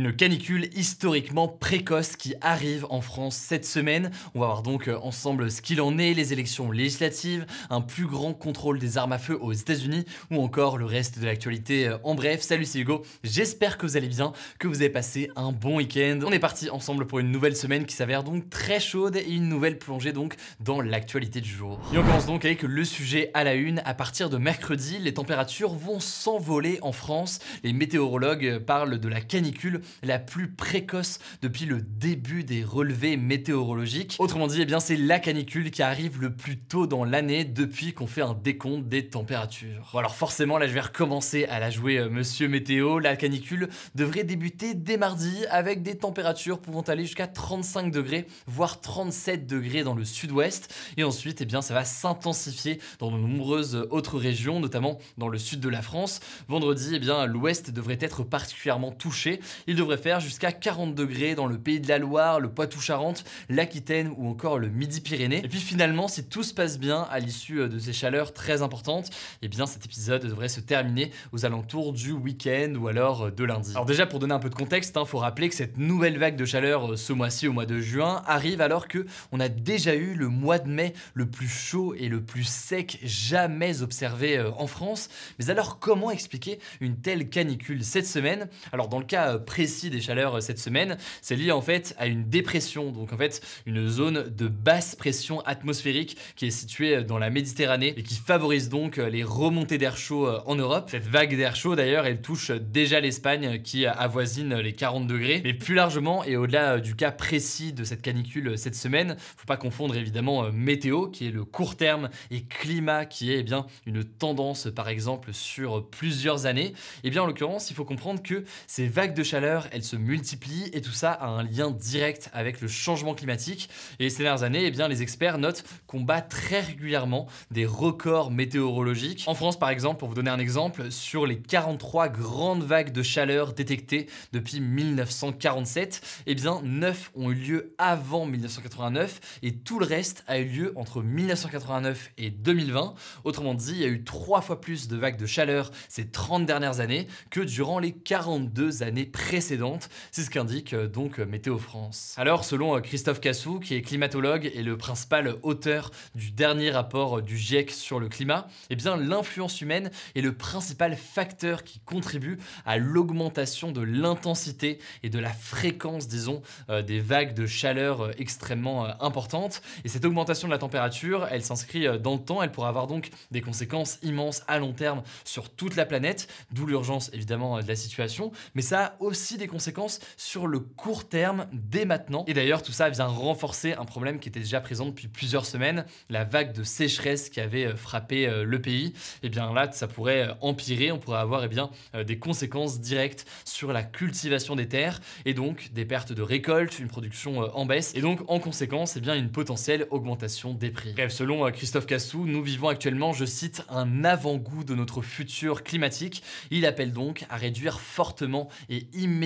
Une canicule historiquement précoce qui arrive en France cette semaine. On va voir donc euh, ensemble ce qu'il en est, les élections législatives, un plus grand contrôle des armes à feu aux États-Unis ou encore le reste de l'actualité euh, en bref. Salut, c'est Hugo. J'espère que vous allez bien, que vous avez passé un bon week-end. On est parti ensemble pour une nouvelle semaine qui s'avère donc très chaude et une nouvelle plongée donc dans l'actualité du jour. Et on commence donc avec le sujet à la une. À partir de mercredi, les températures vont s'envoler en France. Les météorologues parlent de la canicule la plus précoce depuis le début des relevés météorologiques. Autrement dit, eh bien, c'est la canicule qui arrive le plus tôt dans l'année depuis qu'on fait un décompte des températures. Alors forcément, là, je vais recommencer à la jouer euh, Monsieur Météo. La canicule devrait débuter dès mardi avec des températures pouvant aller jusqu'à 35 degrés, voire 37 degrés dans le sud-ouest. Et ensuite, eh bien, ça va s'intensifier dans de nombreuses autres régions, notamment dans le sud de la France. Vendredi, eh bien, l'ouest devrait être particulièrement touché. Il devrait faire jusqu'à 40 degrés dans le pays de la Loire, le Poitou-Charentes, l'Aquitaine ou encore le Midi-Pyrénées. Et puis finalement, si tout se passe bien à l'issue euh, de ces chaleurs très importantes, eh bien cet épisode devrait se terminer aux alentours du week-end ou alors euh, de lundi. Alors déjà pour donner un peu de contexte, il faut rappeler que cette nouvelle vague de chaleur euh, ce mois-ci, au mois de juin, arrive alors que on a déjà eu le mois de mai le plus chaud et le plus sec jamais observé en France. Mais alors comment expliquer une telle canicule cette semaine? Alors dans le cas précis des chaleurs euh, cette semaine, c'est lié en fait à une dépression, donc en fait une zone de basse pression atmosphérique qui est située euh, dans la Méditerranée et qui favorise donc euh, les remontées d'air chaud en Europe. Cette vague d'air chaud d'ailleurs, elle touche déjà l'Espagne qui avoisine les 40 degrés. Mais plus largement et au-delà du cas précis de cette canicule cette semaine, faut pas confondre évidemment météo qui est le court terme et climat qui est eh bien une tendance par exemple sur plusieurs années. Et eh bien en l'occurrence, il faut comprendre que ces vagues de chaleur elle se multiplie et tout ça a un lien direct avec le changement climatique. Et ces dernières années, eh bien, les experts notent qu'on bat très régulièrement des records météorologiques. En France, par exemple, pour vous donner un exemple, sur les 43 grandes vagues de chaleur détectées depuis 1947, eh bien, 9 ont eu lieu avant 1989 et tout le reste a eu lieu entre 1989 et 2020. Autrement dit, il y a eu trois fois plus de vagues de chaleur ces 30 dernières années que durant les 42 années précédentes c'est ce qu'indique euh, donc euh, Météo France. Alors, selon euh, Christophe Cassou, qui est climatologue et le principal auteur du dernier rapport du GIEC sur le climat, eh bien, l'influence humaine est le principal facteur qui contribue à l'augmentation de l'intensité et de la fréquence, disons, des vagues de chaleur extrêmement importantes. Et cette augmentation de la température, elle s'inscrit dans le temps, elle pourra avoir donc des conséquences immenses à long terme sur toute la planète, d'où l'urgence évidemment de la situation, mais ça aussi des conséquences sur le court terme dès maintenant. Et d'ailleurs, tout ça vient renforcer un problème qui était déjà présent depuis plusieurs semaines, la vague de sécheresse qui avait euh, frappé euh, le pays. Et eh bien là, ça pourrait euh, empirer, on pourrait avoir et eh bien, des conséquences directes sur la cultivation des terres et donc des pertes de récolte, une production en baisse et donc en conséquence, et eh bien, une potentielle augmentation des prix. Bref, selon Christophe Cassou, nous vivons actuellement, je cite, un avant-goût de notre futur climatique. Il appelle donc à réduire fortement et immédiatement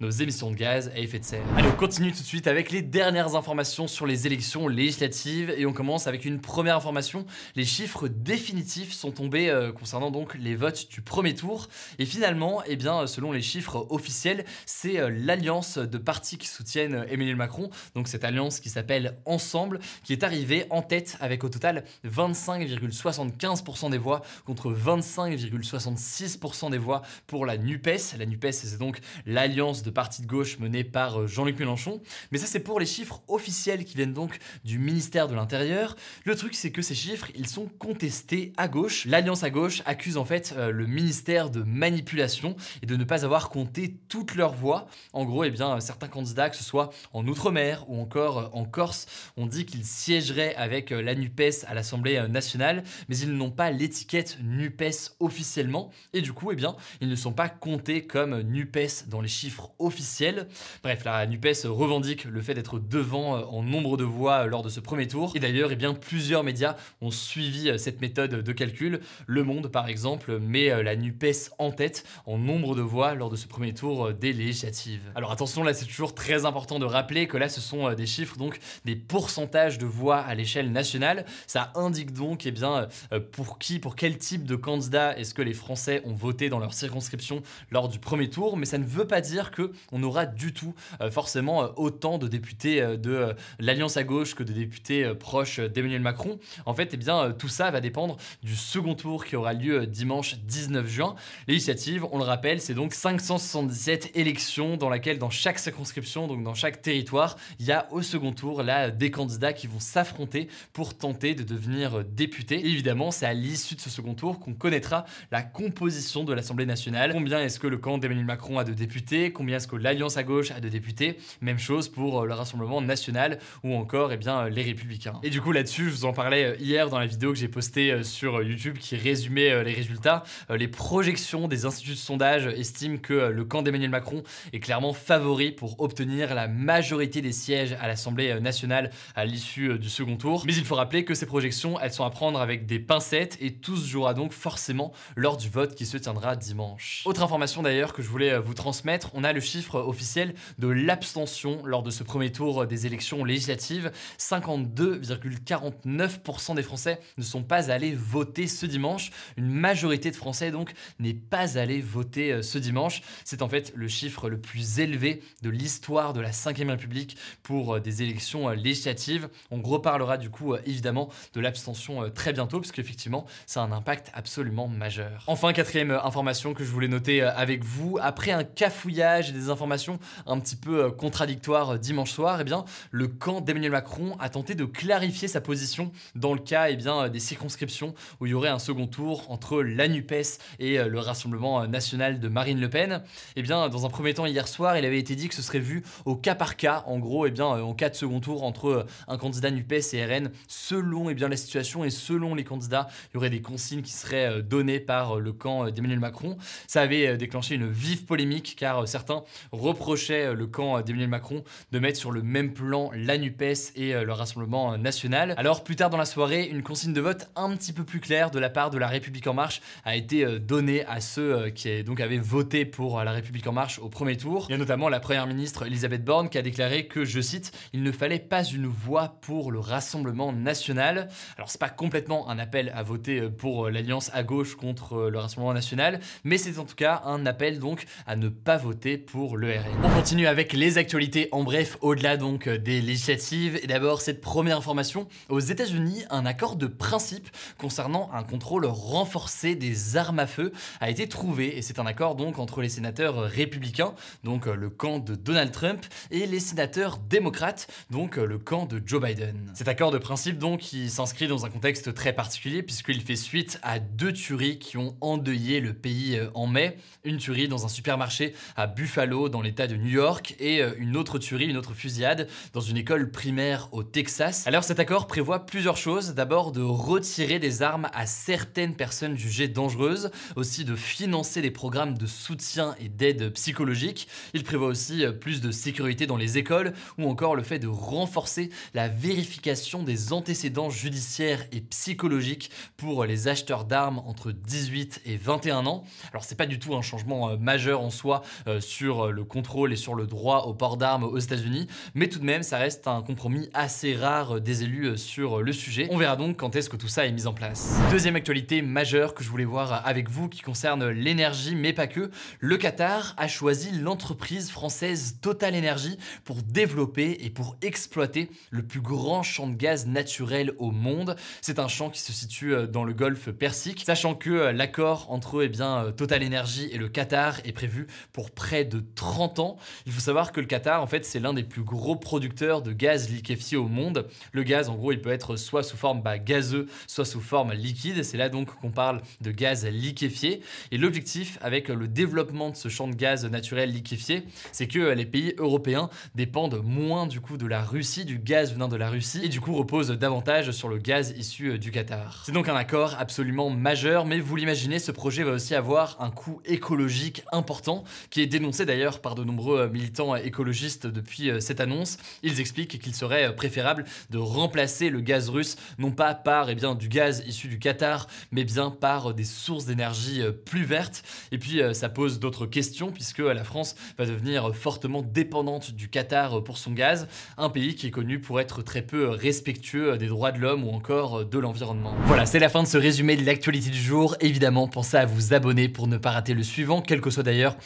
nos émissions de gaz à effet de serre. Allez, on continue tout de suite avec les dernières informations sur les élections législatives et on commence avec une première information. Les chiffres définitifs sont tombés euh, concernant donc les votes du premier tour et finalement, eh bien, selon les chiffres officiels, c'est euh, l'alliance de partis qui soutiennent Emmanuel Macron, donc cette alliance qui s'appelle Ensemble, qui est arrivée en tête avec au total 25,75% des voix contre 25,66% des voix pour la NUPES. La NUPES, c'est donc l'alliance de partis de gauche menée par euh, Jean-Luc Mélenchon. Mais ça, c'est pour les chiffres officiels qui viennent donc du ministère de l'Intérieur. Le truc, c'est que ces chiffres, ils sont contestés à gauche. L'alliance à gauche accuse en fait euh, le ministère de manipulation et de ne pas avoir compté toutes leurs voix. En gros, eh bien, certains candidats, que ce soit en Outre-mer ou encore euh, en Corse, ont dit qu'ils siégeraient avec la NUPES à l'Assemblée nationale, mais ils n'ont pas l'étiquette NUPES officiellement. Et du coup, eh bien, ils ne sont pas comptés comme NUPES dans les chiffres officiels. Bref, la NUPES revendique le fait d'être devant euh, en nombre de voix lors de ce premier tour. Et d'ailleurs, eh bien, plusieurs médias ont suivi euh, cette méthode de calcul. Le Monde, par exemple, met euh, la NUPES en tête en nombre de voix lors de ce premier tour des législatives. Alors attention, là, c'est toujours très important de rappeler que là, ce sont des chiffres, donc des pourcentages de voix à l'échelle nationale. Ça indique donc, eh bien, pour qui, pour quel type de candidat est-ce que les Français ont voté dans leur circonscription lors du premier tour, mais ça veut pas dire que on aura du tout euh, forcément euh, autant de députés euh, de l'Alliance à gauche que de députés proches d'Emmanuel Macron. En fait, eh bien, tout ça va dépendre du second tour qui aura lieu dimanche 19 juin. L'initiative, on le rappelle, c'est donc 577 élections dans laquelle, dans chaque circonscription, donc dans chaque territoire, il y a au second tour là des candidats qui vont s'affronter pour tenter de devenir députés. Évidemment, c'est à l'issue de ce second tour qu'on connaîtra la composition de l'Assemblée nationale. Combien est-ce que le camp d'Emmanuel Macron a de députés Combien est-ce que l'Alliance à gauche a de députés Même chose pour euh, le Rassemblement national ou encore eh bien, euh, les Républicains. Et du coup, là-dessus, je vous en parlais euh, hier dans la vidéo que j'ai postée sur YouTube qui résumait les résultats. Les projections des instituts de sondage estiment que le camp d'Emmanuel Macron est clairement favori pour obtenir la majorité des sièges à l'Assemblée nationale à l'issue du second tour. Mais il faut rappeler que ces projections, elles sont à prendre avec des pincettes et tout se jouera donc forcément lors du vote qui se tiendra dimanche. Autre information d'ailleurs que je voulais vous transmettre, on a le chiffre officiel de l'abstention lors de ce premier tour des élections législatives. 52,49% des Français ne sont pas allés voter ce dimanche. Une majorité de Français donc n'est pas allé voter euh, ce dimanche. C'est en fait le chiffre le plus élevé de l'histoire de la 5ème République pour euh, des élections euh, législatives. On reparlera du coup évidemment de l'abstention très bientôt parce qu'effectivement ça a un impact absolument majeur. Enfin, quatrième information que je voulais noter avec vous, après un cafouillage et des informations un petit peu contradictoires dimanche soir, eh bien, le camp d'Emmanuel Macron a tenté de clarifier sa position dans le cas eh bien, des circonscriptions où il y aurait un second tour entre la NUPES et le Rassemblement national de Marine Le Pen. Eh bien, dans un premier temps, hier soir, il avait été dit que ce serait vu au cas par cas, en gros, eh bien, en cas de second tour entre un candidat NUPES et RN, selon eh bien, la situation et selon les candidats, il y aurait des consignes qui seraient données par le camp d'Emmanuel Macron. Ça avait déclenché une vive polémique car certains reprochait le camp d'Emmanuel Macron de mettre sur le même plan la NUPES et euh, le Rassemblement national. Alors plus tard dans la soirée, une consigne de vote un petit peu plus claire de la part de la République en marche a été euh, donnée à ceux euh, qui donc avaient voté pour la République en marche au premier tour. Il y a notamment la première ministre Elisabeth Borne qui a déclaré que, je cite, il ne fallait pas une voix pour le Rassemblement national. Alors c'est pas complètement un appel à voter pour l'alliance à gauche contre le Rassemblement national, mais c'est en tout cas un appel donc à ne pas voter pour le RN. On continue avec les actualités en bref, au-delà donc des législatives. Et d'abord, cette première information. Aux États-Unis, un accord de principe concernant un contrôle renforcé des armes à feu a été trouvé. Et c'est un accord donc entre les sénateurs républicains, donc le camp de Donald Trump, et les sénateurs démocrates, donc le camp de Joe Biden. Cet accord de principe donc qui s'inscrit dans un contexte très particulier puisqu'il fait suite à deux tueries qui ont endeuillé le pays en mai. Une tuerie dans un supermarché à Buffalo dans l'état de New York et euh, une autre tuerie, une autre fusillade dans une école primaire au Texas. Alors cet accord prévoit plusieurs choses. D'abord de retirer des armes à certaines personnes jugées dangereuses, aussi de financer des programmes de soutien et d'aide psychologique. Il prévoit aussi euh, plus de sécurité dans les écoles ou encore le fait de renforcer la vérification des antécédents judiciaires et psychologiques pour les acheteurs d'armes entre 18 et 21 ans. Alors c'est pas du tout un changement euh, majeur en soi sur le contrôle et sur le droit au port d'armes aux États-Unis, mais tout de même, ça reste un compromis assez rare des élus sur le sujet. On verra donc quand est-ce que tout ça est mis en place. Deuxième actualité majeure que je voulais voir avec vous qui concerne l'énergie, mais pas que. Le Qatar a choisi l'entreprise française Total Energy pour développer et pour exploiter le plus grand champ de gaz naturel au monde. C'est un champ qui se situe dans le golfe Persique, sachant que l'accord entre eh bien, Total Energy et le Qatar est prévu pour près de 30 ans. Il faut savoir que le Qatar, en fait, c'est l'un des plus gros producteurs de gaz liquéfié au monde. Le gaz, en gros, il peut être soit sous forme bah, gazeux, soit sous forme liquide. C'est là donc qu'on parle de gaz liquéfié. Et l'objectif avec le développement de ce champ de gaz naturel liquéfié, c'est que les pays européens dépendent moins du coup de la Russie, du gaz venant de la Russie, et du coup reposent davantage sur le gaz issu du Qatar. C'est donc un accord absolument majeur, mais vous l'imaginez, ce projet va aussi avoir un coût écologique important, qui est dénoncé d'ailleurs par de nombreux militants écologistes depuis cette annonce. Ils expliquent qu'il serait préférable de remplacer le gaz russe, non pas par eh bien, du gaz issu du Qatar, mais bien par des sources d'énergie plus vertes. Et puis ça pose d'autres questions, puisque la France va devenir fortement dépendante du Qatar pour son gaz, un pays qui est connu pour être très peu respectueux des droits de l'homme ou encore de l'environnement. Voilà, c'est la fin de ce résumé de l'actualité du jour. Évidemment, pensez à vous abonner pour ne pas rater le suivant, quelle que soit d'ailleurs